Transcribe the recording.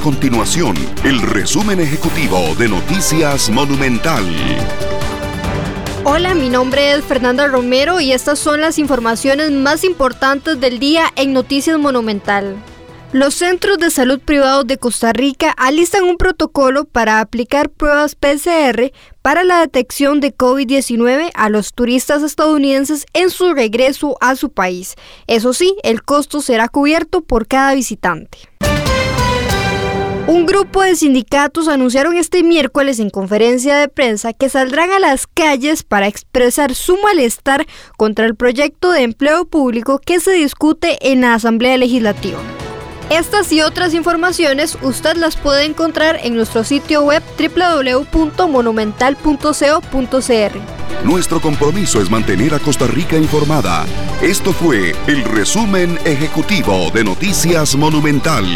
continuación el resumen ejecutivo de Noticias Monumental. Hola, mi nombre es Fernanda Romero y estas son las informaciones más importantes del día en Noticias Monumental. Los centros de salud privados de Costa Rica alistan un protocolo para aplicar pruebas PCR para la detección de COVID-19 a los turistas estadounidenses en su regreso a su país. Eso sí, el costo será cubierto por cada visitante. Un grupo de sindicatos anunciaron este miércoles en conferencia de prensa que saldrán a las calles para expresar su malestar contra el proyecto de empleo público que se discute en la Asamblea Legislativa. Estas y otras informaciones usted las puede encontrar en nuestro sitio web www.monumental.co.cr. Nuestro compromiso es mantener a Costa Rica informada. Esto fue el resumen ejecutivo de Noticias Monumental.